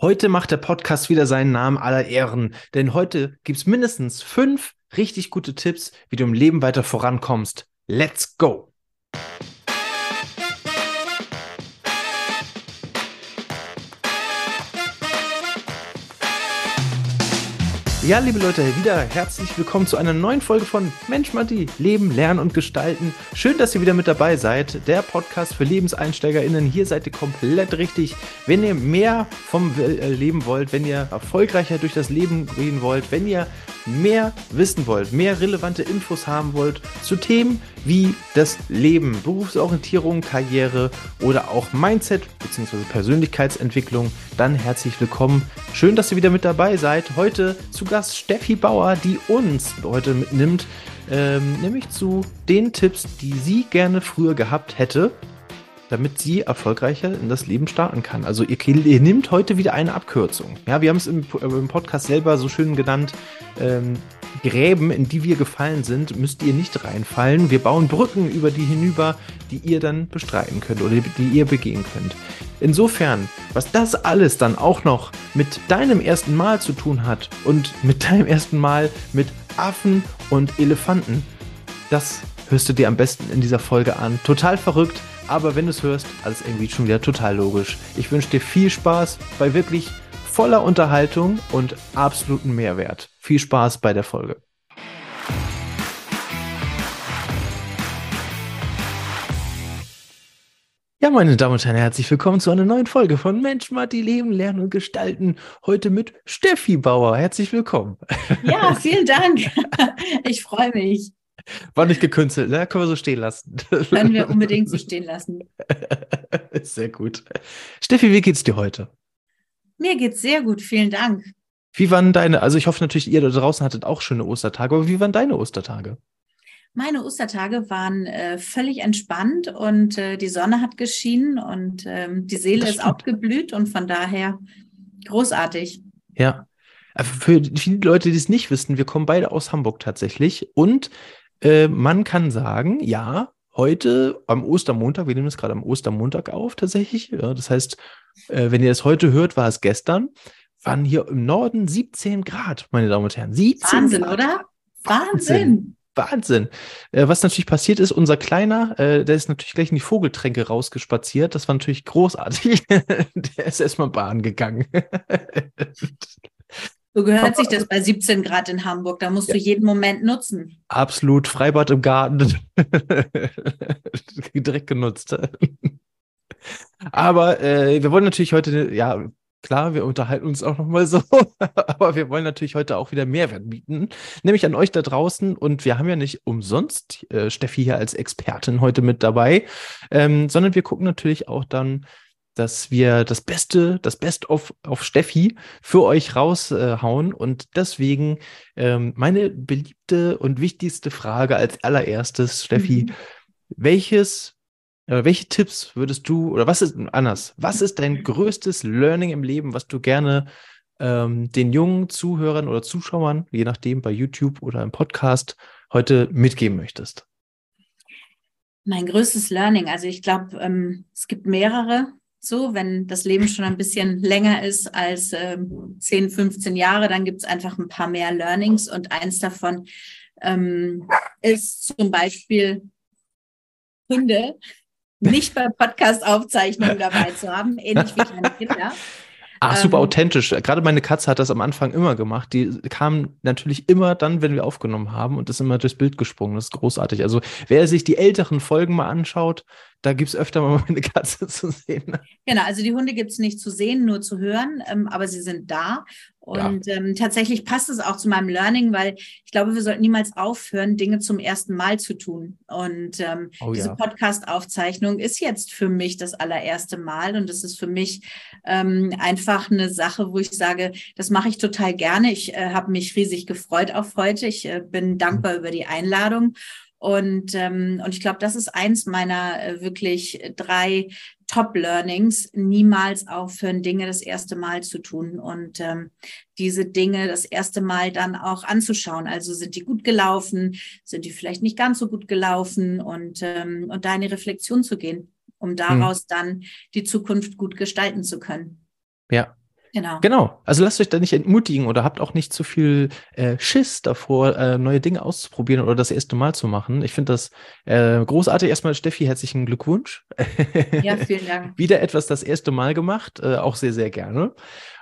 Heute macht der Podcast wieder seinen Namen aller Ehren, denn heute gibt's mindestens fünf richtig gute Tipps, wie du im Leben weiter vorankommst. Let's go! Ja, liebe Leute, wieder herzlich willkommen zu einer neuen Folge von Mensch Matti, Leben, Lernen und Gestalten. Schön, dass ihr wieder mit dabei seid. Der Podcast für LebenseinsteigerInnen. Hier seid ihr komplett richtig. Wenn ihr mehr vom äh, Leben wollt, wenn ihr erfolgreicher durch das Leben gehen wollt, wenn ihr mehr wissen wollt, mehr relevante Infos haben wollt zu Themen wie das Leben, Berufsorientierung, Karriere oder auch Mindset bzw. Persönlichkeitsentwicklung, dann herzlich willkommen. Schön, dass ihr wieder mit dabei seid. Heute zu Gast Steffi Bauer, die uns heute mitnimmt, ähm, nämlich zu den Tipps, die sie gerne früher gehabt hätte, damit sie erfolgreicher in das Leben starten kann. Also ihr, ihr nimmt heute wieder eine Abkürzung. Ja, wir haben es im, im Podcast selber so schön genannt. Ähm, Gräben, in die wir gefallen sind, müsst ihr nicht reinfallen. Wir bauen Brücken über die hinüber, die ihr dann bestreiten könnt oder die ihr begehen könnt. Insofern, was das alles dann auch noch mit deinem ersten Mal zu tun hat und mit deinem ersten Mal mit Affen und Elefanten, das hörst du dir am besten in dieser Folge an. Total verrückt, aber wenn du es hörst, alles irgendwie schon wieder total logisch. Ich wünsche dir viel Spaß bei wirklich voller Unterhaltung und absoluten Mehrwert. Viel Spaß bei der Folge. Ja, meine Damen und Herren, herzlich willkommen zu einer neuen Folge von Mensch, Matti, Leben, Lernen und Gestalten. Heute mit Steffi Bauer. Herzlich willkommen. Ja, vielen Dank. Ich freue mich. War nicht gekünstelt, ne? Können wir so stehen lassen. Können wir unbedingt so stehen lassen. Sehr gut. Steffi, wie geht's dir heute? Mir geht's sehr gut, vielen Dank. Wie waren deine, also ich hoffe natürlich, ihr da draußen hattet auch schöne Ostertage, aber wie waren deine Ostertage? Meine Ostertage waren äh, völlig entspannt und äh, die Sonne hat geschienen und ähm, die Seele ist aufgeblüht und von daher großartig. Ja. Äh, für viele Leute, die es nicht wissen, wir kommen beide aus Hamburg tatsächlich und äh, man kann sagen, ja, heute am Ostermontag, wir nehmen es gerade am Ostermontag auf tatsächlich. Ja, das heißt, äh, wenn ihr das heute hört, war es gestern, waren hier im Norden 17 Grad, meine Damen und Herren. 17 Wahnsinn, Grad. oder? Wahnsinn. Wahnsinn. Äh, was natürlich passiert ist, unser Kleiner, äh, der ist natürlich gleich in die Vogeltränke rausgespaziert. Das war natürlich großartig. der ist erstmal Bahn gegangen. So gehört sich das bei 17 Grad in Hamburg. Da musst ja. du jeden Moment nutzen. Absolut. Freibad im Garten. Direkt genutzt. Aber äh, wir wollen natürlich heute, ja, klar, wir unterhalten uns auch nochmal so, aber wir wollen natürlich heute auch wieder Mehrwert bieten, nämlich an euch da draußen. Und wir haben ja nicht umsonst äh, Steffi hier als Expertin heute mit dabei, ähm, sondern wir gucken natürlich auch dann, dass wir das Beste, das Best of auf Steffi für euch raushauen. Äh, und deswegen ähm, meine beliebte und wichtigste Frage als allererstes, Steffi, mhm. welches, äh, welche Tipps würdest du, oder was ist anders, was ist dein größtes Learning im Leben, was du gerne ähm, den jungen Zuhörern oder Zuschauern, je nachdem bei YouTube oder im Podcast, heute mitgeben möchtest? Mein größtes Learning, also ich glaube, ähm, es gibt mehrere so, wenn das Leben schon ein bisschen länger ist als äh, 10, 15 Jahre, dann gibt es einfach ein paar mehr Learnings und eins davon ähm, ist zum Beispiel Hunde nicht bei Podcast-Aufzeichnungen dabei zu haben, ähnlich wie kleine Kinder. Ach, super ähm, authentisch. Gerade meine Katze hat das am Anfang immer gemacht. Die kam natürlich immer dann, wenn wir aufgenommen haben und ist immer durchs Bild gesprungen. Das ist großartig. Also, wer sich die älteren Folgen mal anschaut, da gibt es öfter mal meine Katze zu sehen. Genau, also die Hunde gibt es nicht zu sehen, nur zu hören, ähm, aber sie sind da. Und ja. ähm, tatsächlich passt es auch zu meinem Learning, weil ich glaube, wir sollten niemals aufhören, Dinge zum ersten Mal zu tun. Und ähm, oh, diese ja. Podcast-Aufzeichnung ist jetzt für mich das allererste Mal und das ist für mich ähm, einfach eine Sache, wo ich sage, das mache ich total gerne. Ich äh, habe mich riesig gefreut auf heute. Ich äh, bin dankbar mhm. über die Einladung. Und, ähm, und ich glaube, das ist eins meiner äh, wirklich drei Top-Learnings. Niemals aufhören, Dinge das erste Mal zu tun und ähm, diese Dinge das erste Mal dann auch anzuschauen. Also sind die gut gelaufen, sind die vielleicht nicht ganz so gut gelaufen und, ähm, und da in die Reflexion zu gehen, um hm. daraus hm. dann die Zukunft gut gestalten zu können. Ja, Genau. Genau. Also lasst euch da nicht entmutigen oder habt auch nicht zu viel äh, Schiss davor, äh, neue Dinge auszuprobieren oder das erste Mal zu machen. Ich finde das äh, großartig. Erstmal, Steffi, herzlichen Glückwunsch. Ja, vielen Dank. Wieder etwas das erste Mal gemacht, äh, auch sehr, sehr gerne.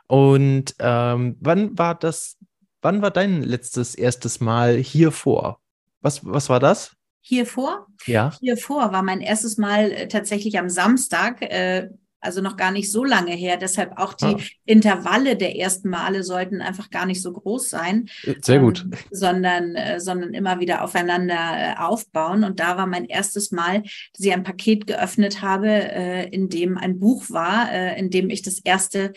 Und ähm, wann war das, wann war dein letztes erstes Mal hier vor? Was, was war das? Hier vor? Ja. Hier vor war mein erstes Mal äh, tatsächlich am Samstag. Also noch gar nicht so lange her. Deshalb auch die ah. Intervalle der ersten Male sollten einfach gar nicht so groß sein. Sehr gut. Ähm, sondern, äh, sondern immer wieder aufeinander äh, aufbauen. Und da war mein erstes Mal, dass ich ein Paket geöffnet habe, äh, in dem ein Buch war, äh, in dem ich das erste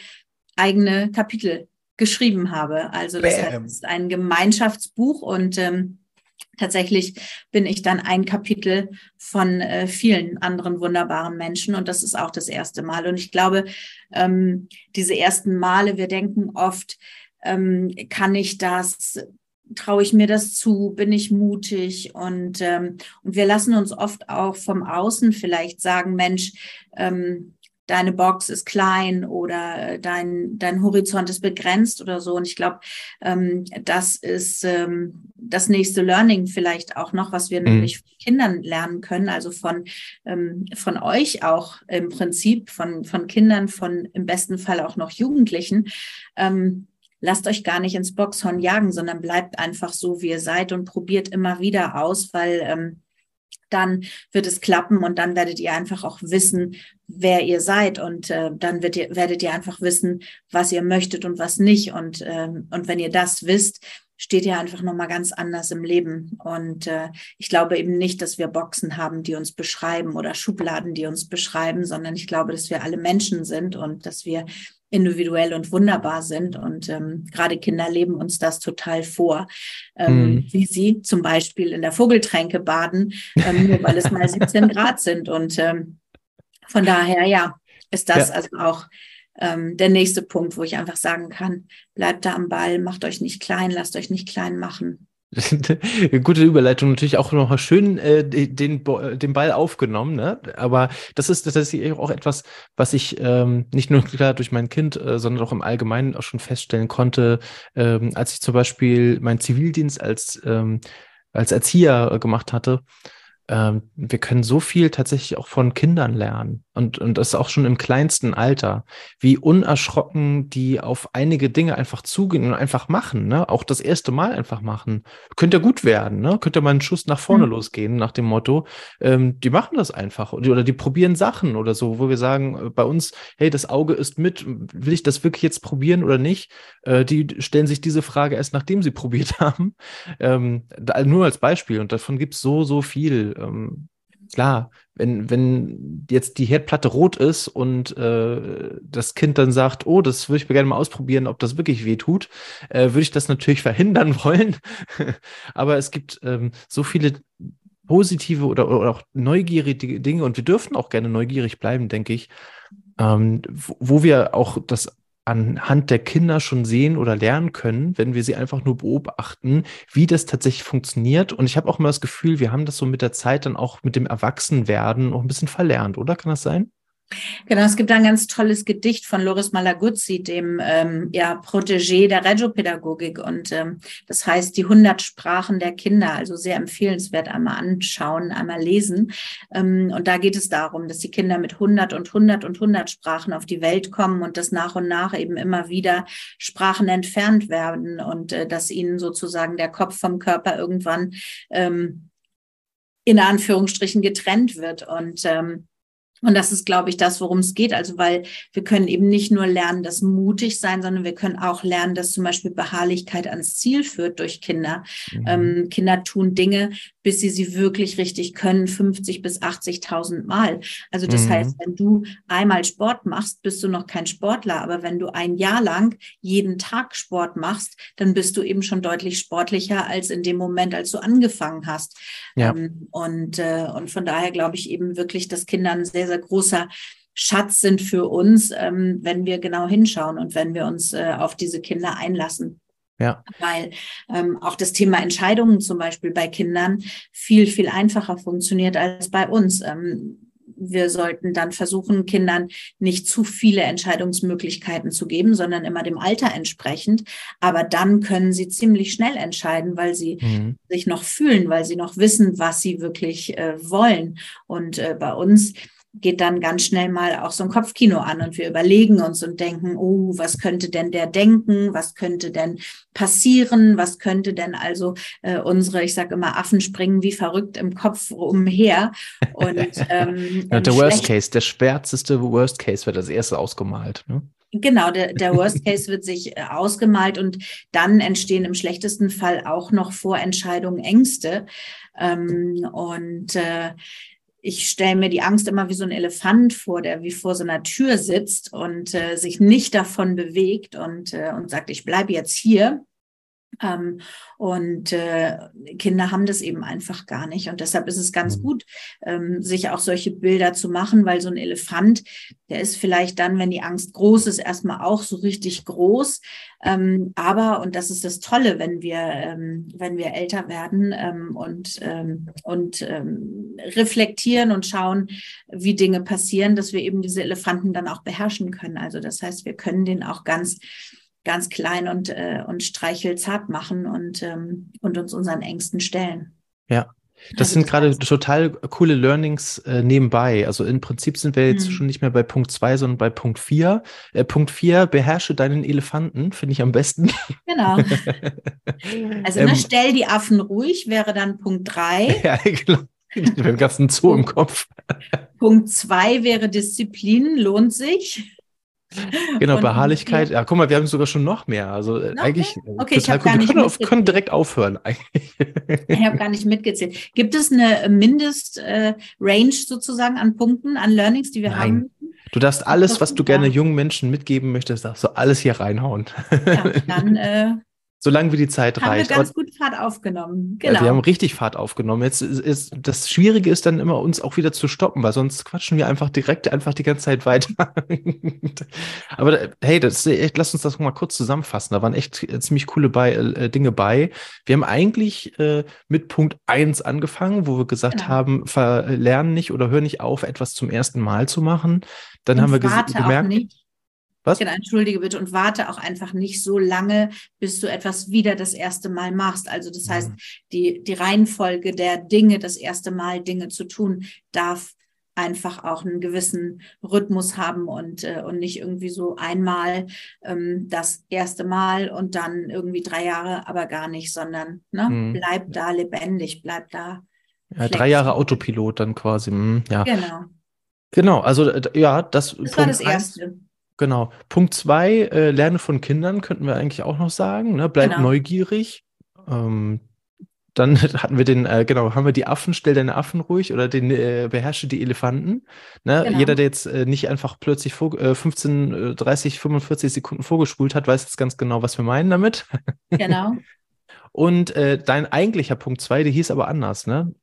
eigene Kapitel geschrieben habe. Also das Bam. heißt, ein Gemeinschaftsbuch und ähm, tatsächlich bin ich dann ein Kapitel von äh, vielen anderen wunderbaren Menschen und das ist auch das erste Mal. Und ich glaube, ähm, diese ersten Male, wir denken oft, ähm, kann ich das, traue ich mir das zu, bin ich mutig und, ähm, und wir lassen uns oft auch vom Außen vielleicht sagen, Mensch, ähm, deine Box ist klein oder dein, dein Horizont ist begrenzt oder so. Und ich glaube, ähm, das ist ähm, das nächste Learning vielleicht auch noch, was wir mhm. nämlich von Kindern lernen können, also von, ähm, von euch auch im Prinzip, von, von Kindern, von im besten Fall auch noch Jugendlichen. Ähm, lasst euch gar nicht ins Boxhorn jagen, sondern bleibt einfach so, wie ihr seid und probiert immer wieder aus, weil ähm, dann wird es klappen und dann werdet ihr einfach auch wissen, wer ihr seid. Und äh, dann wird ihr, werdet ihr einfach wissen, was ihr möchtet und was nicht. Und ähm, und wenn ihr das wisst, steht ihr einfach noch mal ganz anders im Leben. Und äh, ich glaube eben nicht, dass wir Boxen haben, die uns beschreiben oder Schubladen, die uns beschreiben, sondern ich glaube, dass wir alle Menschen sind und dass wir individuell und wunderbar sind. Und ähm, gerade Kinder leben uns das total vor, ähm, mhm. wie sie zum Beispiel in der Vogeltränke baden, ähm, nur weil es mal 17 Grad sind. Und ähm, von daher, ja, ist das ja. also auch ähm, der nächste Punkt, wo ich einfach sagen kann, bleibt da am Ball, macht euch nicht klein, lasst euch nicht klein machen. Gute Überleitung, natürlich auch noch mal schön äh, den, den Ball aufgenommen, ne? Aber das ist tatsächlich auch etwas, was ich ähm, nicht nur klar durch mein Kind, äh, sondern auch im Allgemeinen auch schon feststellen konnte, ähm, als ich zum Beispiel meinen Zivildienst als, ähm, als Erzieher äh, gemacht hatte ähm, wir können so viel tatsächlich auch von Kindern lernen und, und das auch schon im kleinsten Alter, wie unerschrocken die auf einige Dinge einfach zugehen und einfach machen, ne? Auch das erste Mal einfach machen. Könnte gut werden, ne? Könnte mal ein Schuss nach vorne mhm. losgehen, nach dem Motto, ähm, die machen das einfach oder die probieren Sachen oder so, wo wir sagen, äh, bei uns, hey, das Auge ist mit, will ich das wirklich jetzt probieren oder nicht? Äh, die stellen sich diese Frage erst, nachdem sie probiert haben. Ähm, da, nur als Beispiel und davon gibt es so, so viel ähm, klar, wenn, wenn jetzt die Herdplatte rot ist und äh, das Kind dann sagt, oh, das würde ich mir gerne mal ausprobieren, ob das wirklich weh tut, äh, würde ich das natürlich verhindern wollen. Aber es gibt ähm, so viele positive oder, oder auch neugierige Dinge und wir dürfen auch gerne neugierig bleiben, denke ich, ähm, wo, wo wir auch das anhand der Kinder schon sehen oder lernen können, wenn wir sie einfach nur beobachten, wie das tatsächlich funktioniert. Und ich habe auch immer das Gefühl, wir haben das so mit der Zeit dann auch mit dem Erwachsenwerden auch ein bisschen verlernt, oder? Kann das sein? Genau, es gibt ein ganz tolles Gedicht von Loris Malaguzzi, dem ähm, ja, Protégé der Regiopädagogik. Und ähm, das heißt Die 100 Sprachen der Kinder. Also sehr empfehlenswert, einmal anschauen, einmal lesen. Ähm, und da geht es darum, dass die Kinder mit 100 und 100 und 100 Sprachen auf die Welt kommen und dass nach und nach eben immer wieder Sprachen entfernt werden und äh, dass ihnen sozusagen der Kopf vom Körper irgendwann ähm, in Anführungsstrichen getrennt wird. Und ähm, und das ist, glaube ich, das, worum es geht. Also, weil wir können eben nicht nur lernen, dass mutig sein, sondern wir können auch lernen, dass zum Beispiel Beharrlichkeit ans Ziel führt durch Kinder. Mhm. Ähm, Kinder tun Dinge, bis sie sie wirklich richtig können, 50 bis 80.000 Mal. Also das mhm. heißt, wenn du einmal Sport machst, bist du noch kein Sportler. Aber wenn du ein Jahr lang jeden Tag Sport machst, dann bist du eben schon deutlich sportlicher als in dem Moment, als du angefangen hast. Ja. Ähm, und, äh, und von daher glaube ich eben wirklich, dass Kinder ein sehr, sehr großer Schatz sind für uns, ähm, wenn wir genau hinschauen und wenn wir uns äh, auf diese Kinder einlassen. Ja. Weil ähm, auch das Thema Entscheidungen zum Beispiel bei Kindern viel, viel einfacher funktioniert als bei uns. Ähm, wir sollten dann versuchen, Kindern nicht zu viele Entscheidungsmöglichkeiten zu geben, sondern immer dem Alter entsprechend. Aber dann können sie ziemlich schnell entscheiden, weil sie mhm. sich noch fühlen, weil sie noch wissen, was sie wirklich äh, wollen. Und äh, bei uns geht dann ganz schnell mal auch so ein Kopfkino an und wir überlegen uns und denken, oh, was könnte denn der denken? Was könnte denn passieren? Was könnte denn also äh, unsere, ich sage immer, Affen springen wie verrückt im Kopf umher. Und, ähm, ja, der Worst Case, der schwärzeste Worst Case wird als erstes ausgemalt. Ne? Genau, der, der Worst Case wird sich äh, ausgemalt und dann entstehen im schlechtesten Fall auch noch Vorentscheidungen, Ängste. Ähm, und äh, ich stelle mir die Angst immer wie so ein Elefant vor, der wie vor so einer Tür sitzt und äh, sich nicht davon bewegt und, äh, und sagt, ich bleibe jetzt hier. Ähm, und äh, Kinder haben das eben einfach gar nicht. Und deshalb ist es ganz mhm. gut, ähm, sich auch solche Bilder zu machen, weil so ein Elefant, der ist vielleicht dann, wenn die Angst groß ist, erstmal auch so richtig groß. Ähm, aber, und das ist das Tolle, wenn wir, ähm, wenn wir älter werden ähm, und, ähm, und ähm, reflektieren und schauen, wie Dinge passieren, dass wir eben diese Elefanten dann auch beherrschen können. Also das heißt, wir können den auch ganz ganz klein und, äh, und streichelzart machen und, ähm, und uns unseren Ängsten stellen. Ja. Das also sind gerade total coole Learnings äh, nebenbei. Also im Prinzip sind wir jetzt mhm. schon nicht mehr bei Punkt 2, sondern bei Punkt 4. Äh, Punkt 4, beherrsche deinen Elefanten, finde ich am besten. Genau. Also ne, ähm, stell die Affen ruhig, wäre dann Punkt 3. Ja, genau. Den ganzen Zoo im Kopf. Punkt 2 wäre Disziplin, lohnt sich. Genau, und Beharrlichkeit. Ja, guck mal, wir haben sogar schon noch mehr. Also äh, okay. eigentlich äh, okay, total cool. Wir können, auf, können, direkt aufhören eigentlich. Ich habe gar nicht mitgezählt. Gibt es eine Mindest-Range äh, sozusagen an Punkten, an Learnings, die wir Nein. haben? Du darfst alles, was du gerne jungen Menschen mitgeben möchtest, darfst du alles hier reinhauen. Ja, dann äh, Solange wie die Zeit haben reicht. Haben wir ganz gut Fahrt aufgenommen. Genau. Ja, wir haben richtig Fahrt aufgenommen. Jetzt ist, ist, das Schwierige ist dann immer, uns auch wieder zu stoppen, weil sonst quatschen wir einfach direkt einfach die ganze Zeit weiter. Aber hey, das, echt, lass uns das mal kurz zusammenfassen. Da waren echt ziemlich coole bei, äh, Dinge bei. Wir haben eigentlich äh, mit Punkt eins angefangen, wo wir gesagt genau. haben, verlernen nicht oder hör nicht auf, etwas zum ersten Mal zu machen. Dann Und haben wir gemerkt. Was? Genau, entschuldige bitte und warte auch einfach nicht so lange, bis du etwas wieder das erste Mal machst. Also das heißt, mhm. die, die Reihenfolge der Dinge, das erste Mal Dinge zu tun, darf einfach auch einen gewissen Rhythmus haben und, äh, und nicht irgendwie so einmal ähm, das erste Mal und dann irgendwie drei Jahre, aber gar nicht, sondern ne, mhm. bleib da lebendig, bleib da. Ja, drei Jahre Autopilot dann quasi. Mh, ja. Genau. Genau, also äh, ja, das, das war das Erste. Eins, Genau. Punkt zwei, äh, Lerne von Kindern, könnten wir eigentlich auch noch sagen. Ne? Bleib genau. neugierig. Ähm, dann hatten wir den, äh, genau, haben wir die Affen, stell deine Affen ruhig oder den äh, beherrsche die Elefanten. Ne? Genau. Jeder, der jetzt äh, nicht einfach plötzlich vor, äh, 15, 30, 45 Sekunden vorgespult hat, weiß jetzt ganz genau, was wir meinen damit. Genau. Und äh, dein eigentlicher Punkt zwei, der hieß aber anders, ne?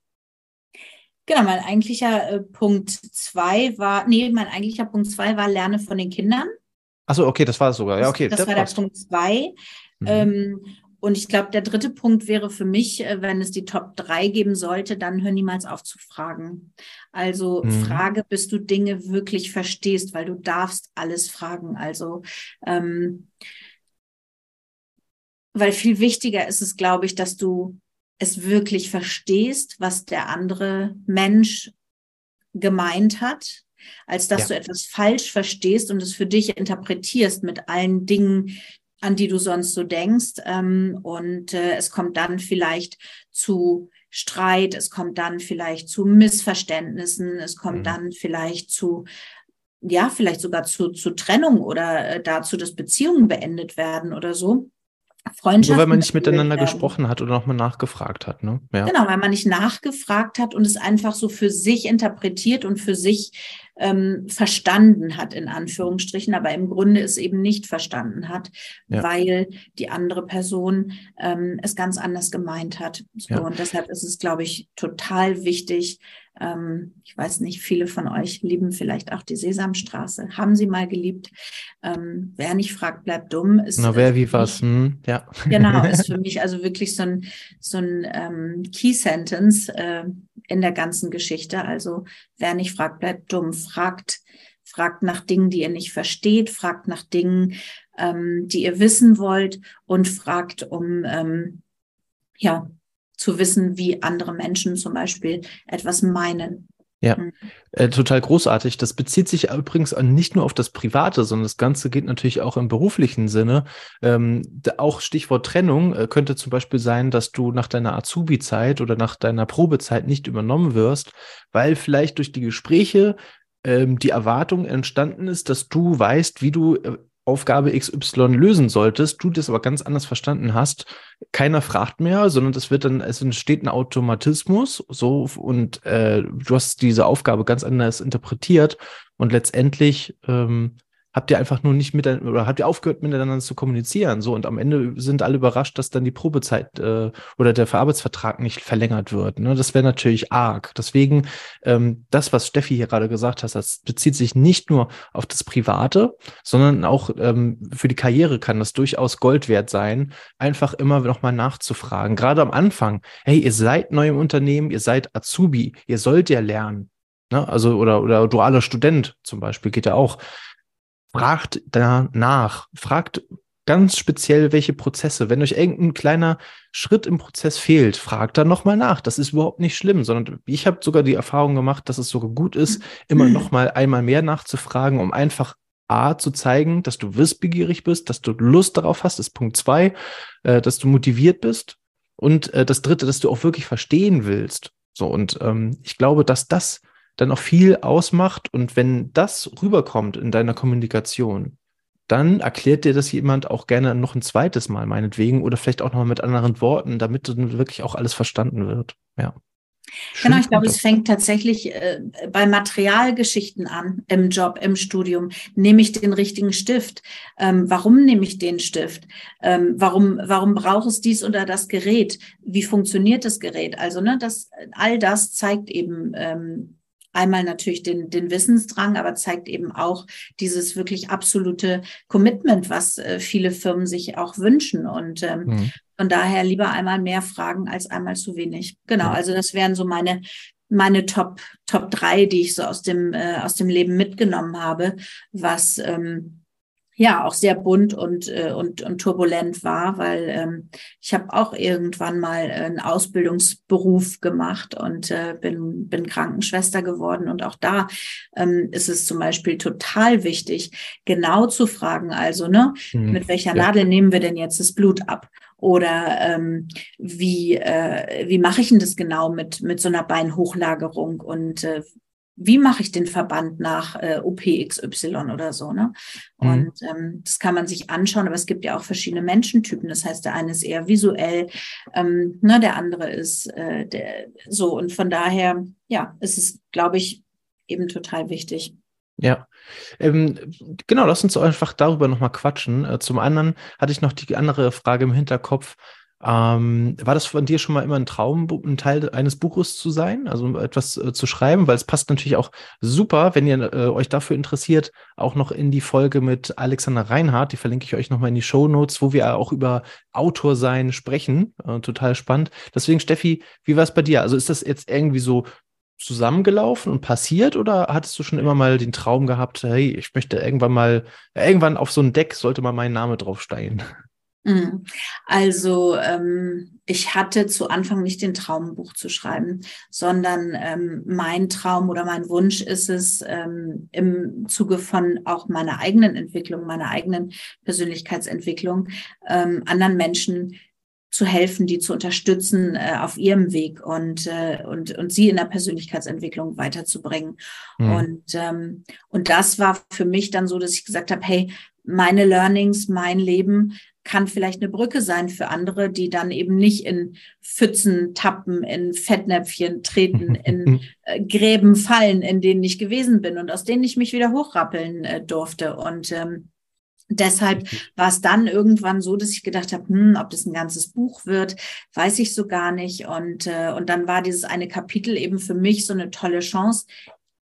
Genau, mein eigentlicher äh, Punkt zwei war, nee, mein eigentlicher Punkt zwei war Lerne von den Kindern. Achso, okay, das war es sogar. Ja, okay. Das, das war passt. der Punkt zwei. Mhm. Ähm, und ich glaube, der dritte Punkt wäre für mich, äh, wenn es die Top drei geben sollte, dann hör niemals auf zu fragen. Also mhm. frage, bis du Dinge wirklich verstehst, weil du darfst alles fragen. Also ähm, weil viel wichtiger ist es, glaube ich, dass du es wirklich verstehst, was der andere Mensch gemeint hat, als dass ja. du etwas falsch verstehst und es für dich interpretierst mit allen Dingen, an die du sonst so denkst. Ähm, und äh, es kommt dann vielleicht zu Streit, es kommt dann vielleicht zu Missverständnissen, es kommt mhm. dann vielleicht zu ja, vielleicht sogar zu, zu Trennung oder äh, dazu, dass Beziehungen beendet werden oder so. Freundschaften. Nur weil man nicht miteinander werden. gesprochen hat oder nochmal nachgefragt hat, ne? Ja. Genau, weil man nicht nachgefragt hat und es einfach so für sich interpretiert und für sich ähm, verstanden hat, in Anführungsstrichen, aber im Grunde es eben nicht verstanden hat, ja. weil die andere Person ähm, es ganz anders gemeint hat. So, ja. Und deshalb ist es, glaube ich, total wichtig, Ähm, ich weiß nicht, viele von euch lieben vielleicht auch die Sesamstraße. Haben sie mal geliebt? Ähm, wer nicht fragt, bleibt dumm. Ist, Na, wer wie was, hm, ja. Genau, ist für mich also wirklich so ein, so ein ähm, Key Sentence äh, in der ganzen Geschichte. Also wer nicht fragt, bleibt dumm. Fragt, fragt nach Dingen, die ihr nicht versteht, fragt nach Dingen, ähm, die ihr wissen wollt und fragt um ähm, ja zu wissen, wie andere Menschen zum Beispiel etwas meinen. Ja, mhm. äh, total großartig. Das bezieht sich übrigens nicht nur auf das Private, sondern das Ganze geht natürlich auch im beruflichen Sinne. Ähm, auch Stichwort Trennung äh, könnte zum Beispiel sein, dass du nach deiner Azubi-Zeit oder nach deiner Probezeit nicht übernommen wirst, weil vielleicht durch die Gespräche ähm, die Erwartung entstanden ist, dass du weißt, wie du äh, Aufgabe XY lösen solltest, du das aber ganz anders verstanden hast, keiner fragt mehr, sondern es wird dann, es entsteht ein Automatismus, so und äh, du hast diese Aufgabe ganz anders interpretiert und letztendlich ähm, habt ihr einfach nur nicht miteinander oder habt ihr aufgehört, miteinander zu kommunizieren. So, und am Ende sind alle überrascht, dass dann die Probezeit äh, oder der Verarbeitsvertrag nicht verlängert wird. Ne? Das wäre natürlich arg. Deswegen, ähm, das, was Steffi hier gerade gesagt hat, das bezieht sich nicht nur auf das Private, sondern auch ähm, für die Karriere kann das durchaus Gold wert sein, einfach immer nochmal nachzufragen. Gerade am Anfang, hey, ihr seid neu im Unternehmen, ihr seid Azubi, ihr sollt ja lernen. Ne? Also, oder, oder dualer Student zum Beispiel geht ja auch fragt danach, fragt ganz speziell, welche Prozesse. Wenn euch irgendein kleiner Schritt im Prozess fehlt, fragt dann nochmal nach. Das ist überhaupt nicht schlimm, sondern ich habe sogar die Erfahrung gemacht, dass es sogar gut ist, immer nochmal einmal mehr nachzufragen, um einfach A zu zeigen, dass du wissbegierig bist, dass du Lust darauf hast, ist Punkt zwei, äh, dass du motiviert bist. Und äh, das dritte, dass du auch wirklich verstehen willst. So, und ähm, ich glaube, dass das dann auch viel ausmacht. Und wenn das rüberkommt in deiner Kommunikation, dann erklärt dir das jemand auch gerne noch ein zweites Mal, meinetwegen, oder vielleicht auch nochmal mit anderen Worten, damit dann wirklich auch alles verstanden wird. Ja. Schön genau, ich glaube, es fängt tatsächlich äh, bei Materialgeschichten an im Job, im Studium. Nehme ich den richtigen Stift? Ähm, warum nehme ich den Stift? Ähm, warum, warum braucht es dies oder das Gerät? Wie funktioniert das Gerät? Also, ne, das, all das zeigt eben, ähm, einmal natürlich den, den Wissensdrang, aber zeigt eben auch dieses wirklich absolute Commitment, was äh, viele Firmen sich auch wünschen. Und ähm, mhm. von daher lieber einmal mehr fragen als einmal zu wenig. Genau, also das wären so meine meine Top Top drei, die ich so aus dem äh, aus dem Leben mitgenommen habe, was ähm, ja auch sehr bunt und, äh, und, und turbulent war, weil ähm, ich habe auch irgendwann mal einen Ausbildungsberuf gemacht und äh, bin, bin Krankenschwester geworden. Und auch da ähm, ist es zum Beispiel total wichtig, genau zu fragen, also ne, mhm. mit welcher ja. Nadel nehmen wir denn jetzt das Blut ab? Oder ähm, wie, äh, wie mache ich denn das genau mit, mit so einer Beinhochlagerung? Und äh, wie mache ich den Verband nach äh, OPXY oder so, ne? Mhm. Und ähm, das kann man sich anschauen, aber es gibt ja auch verschiedene Menschentypen. Das heißt, der eine ist eher visuell, ähm, ne, der andere ist äh, der, so. Und von daher, ja, ist es, glaube ich, eben total wichtig. Ja, ähm, genau, lass uns einfach darüber nochmal quatschen. Äh, zum anderen hatte ich noch die andere Frage im Hinterkopf. Ähm, war das von dir schon mal immer ein Traum, ein Teil eines Buches zu sein, also etwas äh, zu schreiben? Weil es passt natürlich auch super, wenn ihr äh, euch dafür interessiert, auch noch in die Folge mit Alexander Reinhardt, die verlinke ich euch nochmal in die Show Notes, wo wir auch über Autor sein sprechen. Äh, total spannend. Deswegen, Steffi, wie war es bei dir? Also ist das jetzt irgendwie so zusammengelaufen und passiert oder hattest du schon immer mal den Traum gehabt, hey, ich möchte irgendwann mal, irgendwann auf so ein Deck sollte mal mein Name draufsteigen? Mhm. Also ähm, ich hatte zu Anfang nicht den Traum, ein Buch zu schreiben, sondern ähm, mein Traum oder mein Wunsch ist es, ähm, im Zuge von auch meiner eigenen Entwicklung, meiner eigenen Persönlichkeitsentwicklung, ähm, anderen Menschen zu helfen, die zu unterstützen äh, auf ihrem Weg und, äh, und, und sie in der Persönlichkeitsentwicklung weiterzubringen. Mhm. Und, ähm, und das war für mich dann so, dass ich gesagt habe, hey, meine Learnings, mein Leben kann vielleicht eine Brücke sein für andere, die dann eben nicht in Pfützen tappen, in Fettnäpfchen treten, in äh, Gräben fallen, in denen ich gewesen bin und aus denen ich mich wieder hochrappeln äh, durfte. Und ähm, Deshalb war es dann irgendwann so, dass ich gedacht habe, hm, ob das ein ganzes Buch wird, weiß ich so gar nicht. Und, äh, und dann war dieses eine Kapitel eben für mich so eine tolle Chance,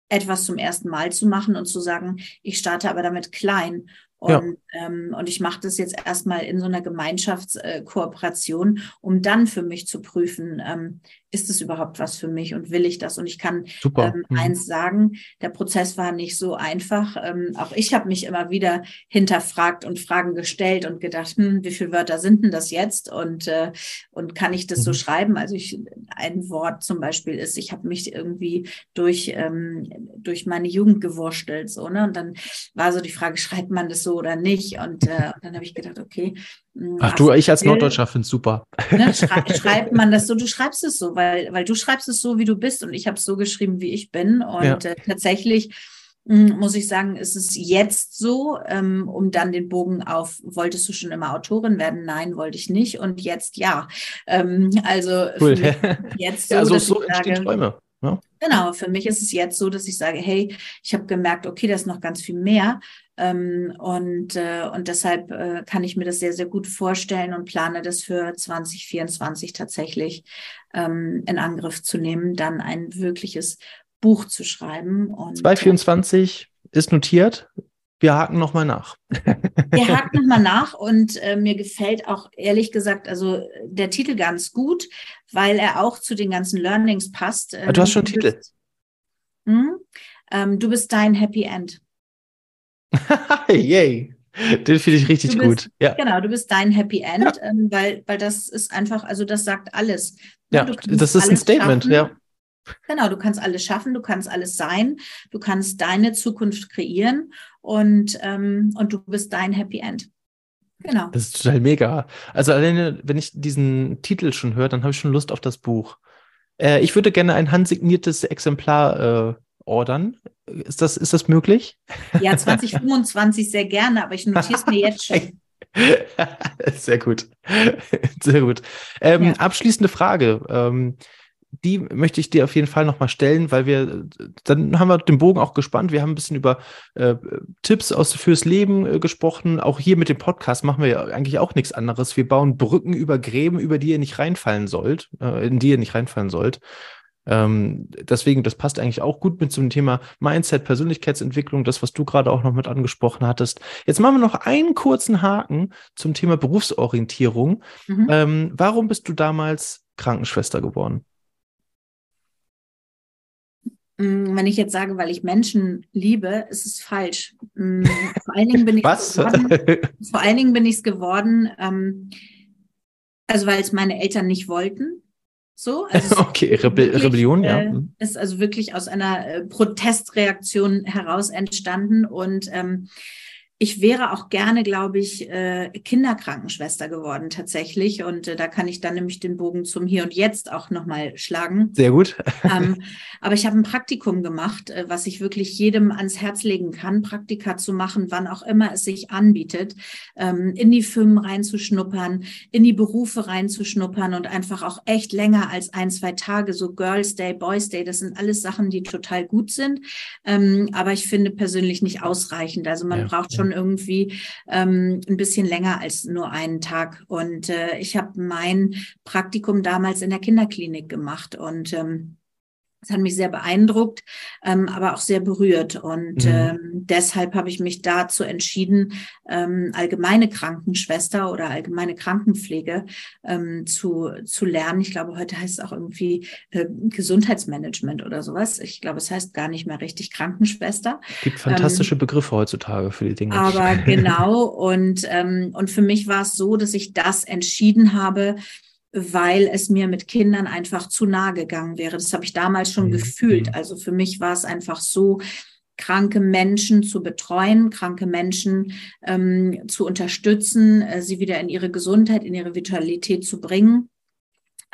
etwas zum ersten Mal zu machen und zu sagen, ich starte aber damit klein und, ja. ähm, und ich mache das jetzt erstmal in so einer Gemeinschaftskooperation, um dann für mich zu prüfen, ähm, ist es überhaupt was für mich und will ich das? Und ich kann ähm, mhm. eins sagen, der Prozess war nicht so einfach. Ähm, auch ich habe mich immer wieder hinterfragt und Fragen gestellt und gedacht, hm, wie viele Wörter sind denn das jetzt? Und, äh, und kann ich das mhm. so schreiben? Also ich, ein Wort zum Beispiel ist, ich habe mich irgendwie durch, ähm, durch meine Jugend gewurstelt. So, ne? Und dann war so die Frage, schreibt man das so oder nicht? Und, äh, und dann habe ich gedacht, okay, Ach du, ich als Norddeutscher finde es super. Ne, schrei schreibt man das so, du schreibst es so, weil, weil du schreibst es so, wie du bist und ich habe es so geschrieben, wie ich bin. Und ja. äh, tatsächlich mh, hm, muss ich sagen, ist es jetzt so, ähm, um dann den Bogen auf, wolltest du schon immer Autorin werden? Nein, wollte ich nicht. Und jetzt ja. Ähm, also cool. jetzt so, ja, so, so entstehen sage, Träume. Ja. Genau, für mich ist es jetzt so, dass ich sage, hey, ich habe gemerkt, okay, da ist noch ganz viel mehr. Ähm, und, äh, und deshalb äh, kann ich mir das sehr, sehr gut vorstellen und plane das für 2024 tatsächlich ähm, in Angriff zu nehmen, dann ein wirkliches Buch zu schreiben. Und, 2024 äh, ist notiert. Wir haken nochmal nach. Wir haken nochmal nach und äh, mir gefällt auch ehrlich gesagt, also der Titel ganz gut, weil er auch zu den ganzen Learnings passt. Ähm, du hast schon einen Titel. Hm? Ähm, du bist dein Happy End. Yay. Den finde ich richtig bist, gut. Ja. Genau, du bist dein Happy End, ja. ähm, weil, weil das ist einfach, also das sagt alles. Ja, das ist ein Statement, schaffen. ja. Genau, du kannst alles schaffen, du kannst alles sein, du kannst deine Zukunft kreieren und, ähm, und du bist dein Happy End. Genau. Das ist total mega. Also alleine, wenn ich diesen Titel schon höre, dann habe ich schon Lust auf das Buch. Äh, ich würde gerne ein handsigniertes Exemplar äh, ordern. Ist das, ist das möglich? Ja, 2025 sehr gerne, aber ich notiere es mir jetzt schon. Sehr gut. Sehr gut. Ähm, ja. Abschließende Frage. Ähm, die möchte ich dir auf jeden Fall nochmal stellen, weil wir, dann haben wir den Bogen auch gespannt. Wir haben ein bisschen über äh, Tipps aus fürs Leben äh, gesprochen. Auch hier mit dem Podcast machen wir ja eigentlich auch nichts anderes. Wir bauen Brücken über Gräben, über die ihr nicht reinfallen sollt, äh, in die ihr nicht reinfallen sollt. Ähm, deswegen, das passt eigentlich auch gut mit zum Thema Mindset, Persönlichkeitsentwicklung, das, was du gerade auch noch mit angesprochen hattest. Jetzt machen wir noch einen kurzen Haken zum Thema Berufsorientierung. Mhm. Ähm, warum bist du damals Krankenschwester geworden? Mm, wenn ich jetzt sage, weil ich Menschen liebe, ist es falsch. Mm, vor allen Dingen bin ich Was? Geworden, vor allen Dingen bin ich es geworden, ähm, also weil es meine Eltern nicht wollten. So, also okay, Rebe wirklich, Rebellion, ja. Äh, mhm. ist also wirklich aus einer äh, Protestreaktion heraus entstanden und ähm, ich wäre auch gerne, glaube ich, äh, Kinderkrankenschwester geworden tatsächlich. Und äh, da kann ich dann nämlich den Bogen zum Hier und Jetzt auch nochmal schlagen. Sehr gut. ähm, aber ich habe ein Praktikum gemacht, äh, was ich wirklich jedem ans Herz legen kann, Praktika zu machen, wann auch immer es sich anbietet, ähm, in die Firmen reinzuschnuppern, in die Berufe reinzuschnuppern und einfach auch echt länger als ein, zwei Tage, so Girls Day, Boys Day, das sind alles Sachen, die total gut sind. Ähm, aber ich finde persönlich nicht ausreichend. Also man ja, braucht schon schon irgendwie ähm, ein bisschen länger als nur einen Tag. Und äh, ich habe mein Praktikum damals in der Kinderklinik gemacht und ähm, das hat mich sehr beeindruckt, ähm, aber auch sehr berührt. Und mhm. ähm, deshalb habe ich mich dazu entschieden, ähm, allgemeine Krankenschwester oder allgemeine Krankenpflege ähm, zu, zu lernen. Ich glaube, heute heißt es auch irgendwie äh, Gesundheitsmanagement oder sowas. Ich glaube, es heißt gar nicht mehr richtig Krankenschwester. Es gibt fantastische ähm, Begriffe heutzutage für die Dinge. Aber genau. Und, ähm, und für mich war es so, dass ich das entschieden habe, weil es mir mit Kindern einfach zu nahe gegangen wäre. Das habe ich damals schon mhm. gefühlt. Mhm. Also für mich war es einfach so, kranke Menschen zu betreuen, kranke Menschen ähm, zu unterstützen, äh, sie wieder in ihre Gesundheit, in ihre Vitalität zu bringen.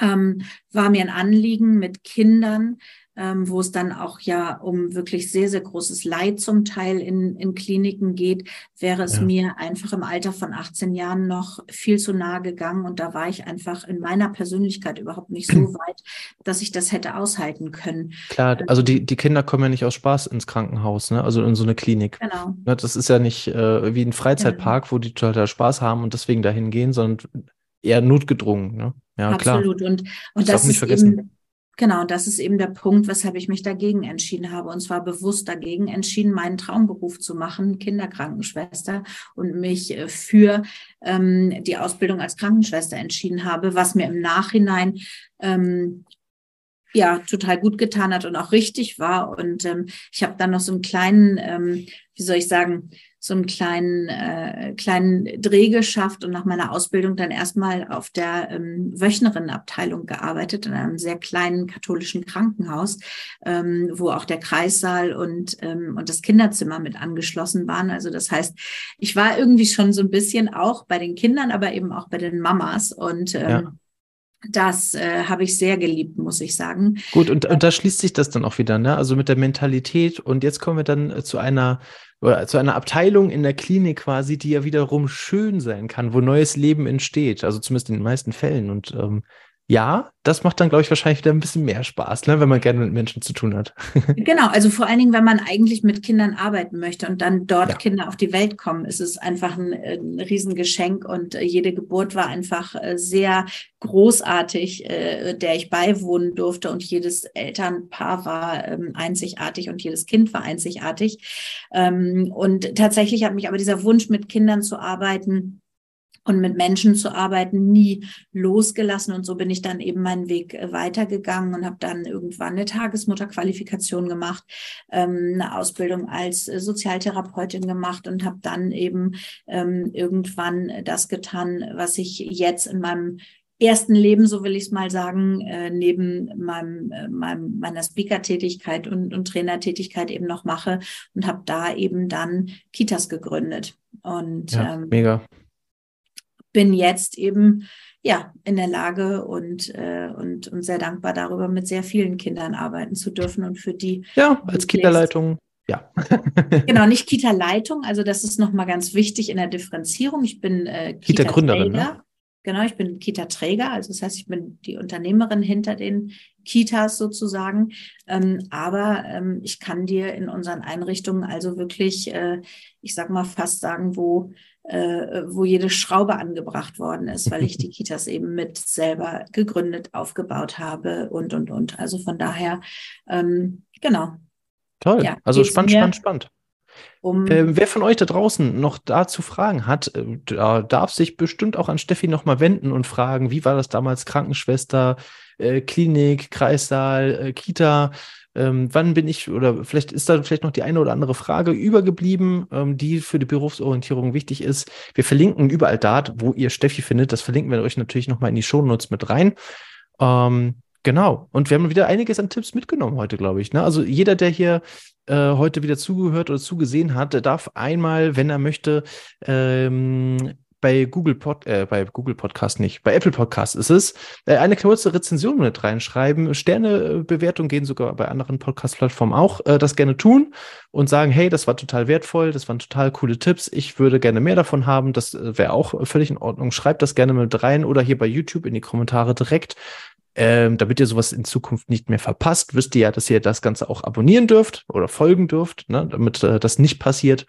Ähm, war mir ein Anliegen, mit Kindern ähm, wo es dann auch ja um wirklich sehr, sehr großes Leid zum Teil in, in Kliniken geht, wäre es ja. mir einfach im Alter von 18 Jahren noch viel zu nahe gegangen. Und da war ich einfach in meiner Persönlichkeit überhaupt nicht so weit, dass ich das hätte aushalten können. Klar, also die, die Kinder kommen ja nicht aus Spaß ins Krankenhaus, ne? also in so eine Klinik. Genau. Ne, das ist ja nicht äh, wie ein Freizeitpark, genau. wo die total Spaß haben und deswegen dahin gehen, sondern eher notgedrungen. Ne? Ja, Absolut. klar. Und, und das, das ist eben Genau, das ist eben der Punkt, weshalb ich mich dagegen entschieden habe. Und zwar bewusst dagegen entschieden, meinen Traumberuf zu machen, Kinderkrankenschwester, und mich äh, für ähm, die Ausbildung als Krankenschwester entschieden habe, was mir im Nachhinein ähm, ja total gut getan hat und auch richtig war. Und ähm, ich habe dann noch so einen kleinen, ähm, wie soll ich sagen, so einen kleinen, äh, kleinen Dreh geschafft und nach meiner Ausbildung dann erstmal auf der ähm, Wöchnerinnenabteilung gearbeitet, in einem sehr kleinen katholischen Krankenhaus, ähm, wo auch der Kreissaal und, ähm, und das Kinderzimmer mit angeschlossen waren. Also das heißt, ich war irgendwie schon so ein bisschen auch bei den Kindern, aber eben auch bei den Mamas und ähm, ja. Das äh, habe ich sehr geliebt, muss ich sagen. Gut, und, und da schließt sich das dann auch wieder, ne? Also mit der Mentalität. Und jetzt kommen wir dann äh, zu einer oder zu einer Abteilung in der Klinik quasi, die ja wiederum schön sein kann, wo neues Leben entsteht. Also zumindest in den meisten Fällen. Und ähm, ja, das macht dann, glaube ich, wahrscheinlich wieder ein bisschen mehr Spaß, ne, wenn man gerne mit Menschen zu tun hat. genau, also vor allen Dingen, wenn man eigentlich mit Kindern arbeiten möchte und dann dort ja. Kinder auf die Welt kommen, ist es einfach ein, ein Riesengeschenk und äh, jede Geburt war einfach äh, sehr großartig, äh, der ich beiwohnen durfte und jedes Elternpaar war ähm, einzigartig und jedes Kind war einzigartig. Ähm, und tatsächlich hat mich aber dieser Wunsch, mit Kindern zu arbeiten, und mit Menschen zu arbeiten nie losgelassen. Und so bin ich dann eben meinen Weg äh, weitergegangen und habe dann irgendwann eine Tagesmutterqualifikation gemacht, ähm, eine Ausbildung als äh, Sozialtherapeutin gemacht und habe dann eben ähm, irgendwann das getan, was ich jetzt in meinem ersten Leben, so will ich es mal sagen, äh, neben meinem, äh, meinem, meiner Speaker-Tätigkeit und, und Trainertätigkeit eben noch mache und habe da eben dann Kitas gegründet. Und ja, ähm, mega bin jetzt eben ja in der Lage und, äh, und, und sehr dankbar darüber, mit sehr vielen Kindern arbeiten zu dürfen und für die. Ja, als Kita-Leitung. Ja. genau, nicht Kita-Leitung. Also das ist nochmal ganz wichtig in der Differenzierung. Ich bin äh, Kita-Gründerin. Kita ne? Genau, ich bin Kita-Träger, also das heißt, ich bin die Unternehmerin hinter den Kitas sozusagen. Ähm, aber ähm, ich kann dir in unseren Einrichtungen also wirklich, äh, ich sag mal fast sagen, wo äh, wo jede Schraube angebracht worden ist, weil ich die Kitas eben mit selber gegründet, aufgebaut habe und, und, und. Also von daher, ähm, genau. Toll. Ja, also spannend, spannend, spannend. Um ähm, wer von euch da draußen noch dazu Fragen hat, äh, darf sich bestimmt auch an Steffi nochmal wenden und fragen, wie war das damals Krankenschwester, äh, Klinik, Kreissaal, äh, Kita? Ähm, wann bin ich, oder vielleicht ist da vielleicht noch die eine oder andere Frage übergeblieben, ähm, die für die Berufsorientierung wichtig ist. Wir verlinken überall dort, wo ihr Steffi findet. Das verlinken wir euch natürlich nochmal in die Shownotes mit rein. Ähm, genau. Und wir haben wieder einiges an Tipps mitgenommen heute, glaube ich. Ne? Also jeder, der hier äh, heute wieder zugehört oder zugesehen hat, der darf einmal, wenn er möchte, ähm, bei Google, Pod, äh, bei Google Podcast nicht, bei Apple Podcast ist es, äh, eine kurze Rezension mit reinschreiben. Sternebewertungen gehen sogar bei anderen Podcast-Plattformen auch. Äh, das gerne tun und sagen, hey, das war total wertvoll, das waren total coole Tipps. Ich würde gerne mehr davon haben. Das äh, wäre auch völlig in Ordnung. Schreibt das gerne mit rein oder hier bei YouTube in die Kommentare direkt. Ähm, damit ihr sowas in Zukunft nicht mehr verpasst, wisst ihr ja, dass ihr das Ganze auch abonnieren dürft oder folgen dürft, ne, damit äh, das nicht passiert.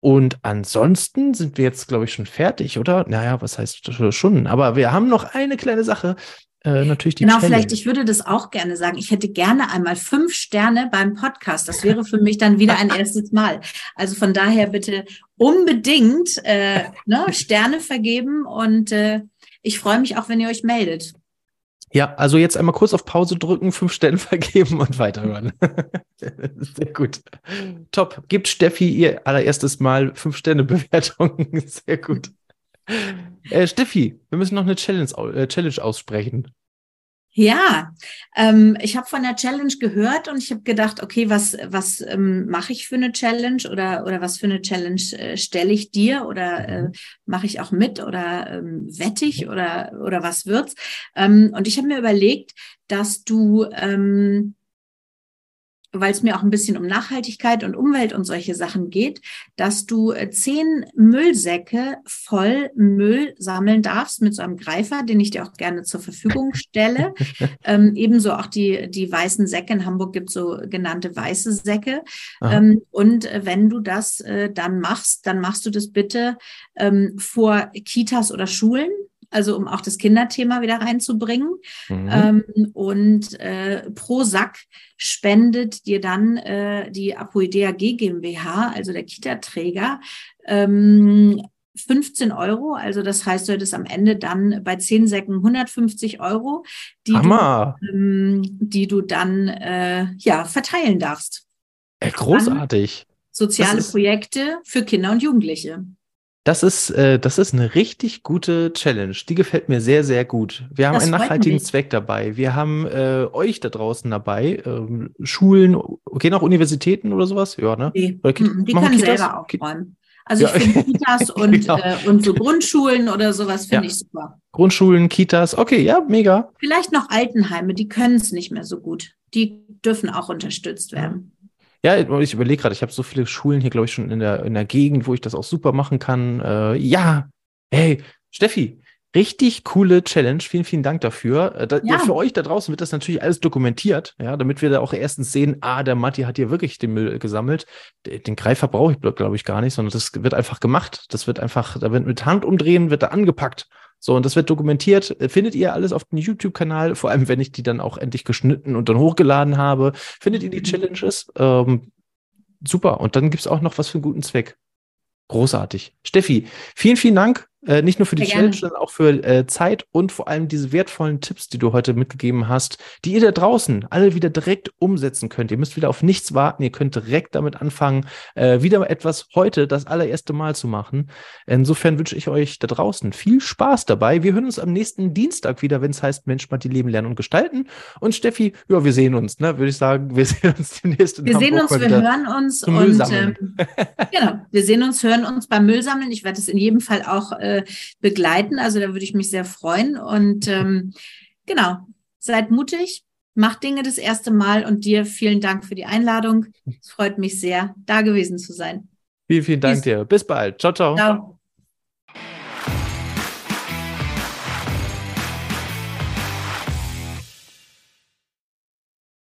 Und ansonsten sind wir jetzt, glaube ich, schon fertig, oder? Naja, was heißt schon? Aber wir haben noch eine kleine Sache. Äh, natürlich die Genau, Challenge. vielleicht, ich würde das auch gerne sagen. Ich hätte gerne einmal fünf Sterne beim Podcast. Das wäre für mich dann wieder ein erstes Mal. Also von daher bitte unbedingt äh, ne, Sterne vergeben und äh, ich freue mich auch, wenn ihr euch meldet. Ja, also jetzt einmal kurz auf Pause drücken, fünf Stellen vergeben und weiterhören. Sehr gut. Top. Gibt Steffi ihr allererstes Mal fünf Sterne Bewertung. Sehr gut. Äh, Steffi, wir müssen noch eine Challenge, äh, Challenge aussprechen. Ja, ähm, ich habe von der Challenge gehört und ich habe gedacht, okay, was, was ähm, mache ich für eine Challenge oder, oder was für eine Challenge äh, stelle ich dir oder äh, mhm. mache ich auch mit oder ähm, wette ich oder, oder was wird's? Ähm, und ich habe mir überlegt, dass du ähm, weil es mir auch ein bisschen um Nachhaltigkeit und Umwelt und solche Sachen geht, dass du äh, zehn Müllsäcke voll Müll sammeln darfst mit so einem Greifer, den ich dir auch gerne zur Verfügung stelle. ähm, ebenso auch die, die weißen Säcke. In Hamburg gibt es so genannte weiße Säcke. Ähm, und äh, wenn du das äh, dann machst, dann machst du das bitte ähm, vor Kitas oder Schulen also um auch das Kinderthema wieder reinzubringen. Mhm. Ähm, und äh, pro Sack spendet dir dann äh, die Apoidea G GmbH, also der Kita-Träger, ähm, 15 Euro. Also das heißt, du hättest am Ende dann bei 10 Säcken 150 Euro, die, du, ähm, die du dann äh, ja, verteilen darfst. Äh, großartig. Soziale Projekte für Kinder und Jugendliche. Das ist, äh, das ist eine richtig gute Challenge. Die gefällt mir sehr, sehr gut. Wir haben das einen nachhaltigen Zweck dabei. Wir haben äh, euch da draußen dabei. Ähm, Schulen, gehen auch Universitäten oder sowas? Ja, ne? Nee. Oder die können Kitas? selber aufräumen. Also ja. ich finde Kitas und, genau. äh, und so Grundschulen oder sowas finde ja. ich super. Grundschulen, Kitas, okay, ja, mega. Vielleicht noch Altenheime, die können es nicht mehr so gut. Die dürfen auch unterstützt werden. Ja, ich überlege gerade, ich habe so viele Schulen hier, glaube ich, schon in der, in der Gegend, wo ich das auch super machen kann. Äh, ja, hey, Steffi, richtig coole Challenge. Vielen, vielen Dank dafür. Äh, da, ja. Für euch da draußen wird das natürlich alles dokumentiert, ja, damit wir da auch erstens sehen, ah, der Matti hat hier wirklich den Müll gesammelt. Den Greifer brauche ich, glaube ich, gar nicht, sondern das wird einfach gemacht. Das wird einfach, da wird mit Hand umdrehen, wird da angepackt. So, und das wird dokumentiert. Findet ihr alles auf dem YouTube-Kanal, vor allem wenn ich die dann auch endlich geschnitten und dann hochgeladen habe. Findet ihr die mhm. Challenges? Ähm, super. Und dann gibt es auch noch was für einen guten Zweck. Großartig. Steffi, vielen, vielen Dank äh, nicht nur für die Sehr Challenge, sondern auch für äh, Zeit und vor allem diese wertvollen Tipps, die du heute mitgegeben hast, die ihr da draußen alle wieder direkt umsetzen könnt. Ihr müsst wieder auf nichts warten. Ihr könnt direkt damit anfangen, äh, wieder etwas heute das allererste Mal zu machen. Insofern wünsche ich euch da draußen viel Spaß dabei. Wir hören uns am nächsten Dienstag wieder, wenn es heißt Mensch, mal die Leben lernen und gestalten. Und Steffi, ja, wir sehen uns, ne? Würde ich sagen, wir sehen uns demnächst. Wir sehen uns, wir hören uns und ähm, genau, wir sehen uns, hören uns beim Müllsammeln. Ich werde es in jedem Fall auch äh, begleiten. Also da würde ich mich sehr freuen. Und ähm, genau, seid mutig, macht Dinge das erste Mal und dir vielen Dank für die Einladung. Es freut mich sehr, da gewesen zu sein. Vielen, vielen Dank Tschüss. dir. Bis bald. Ciao, ciao. ciao.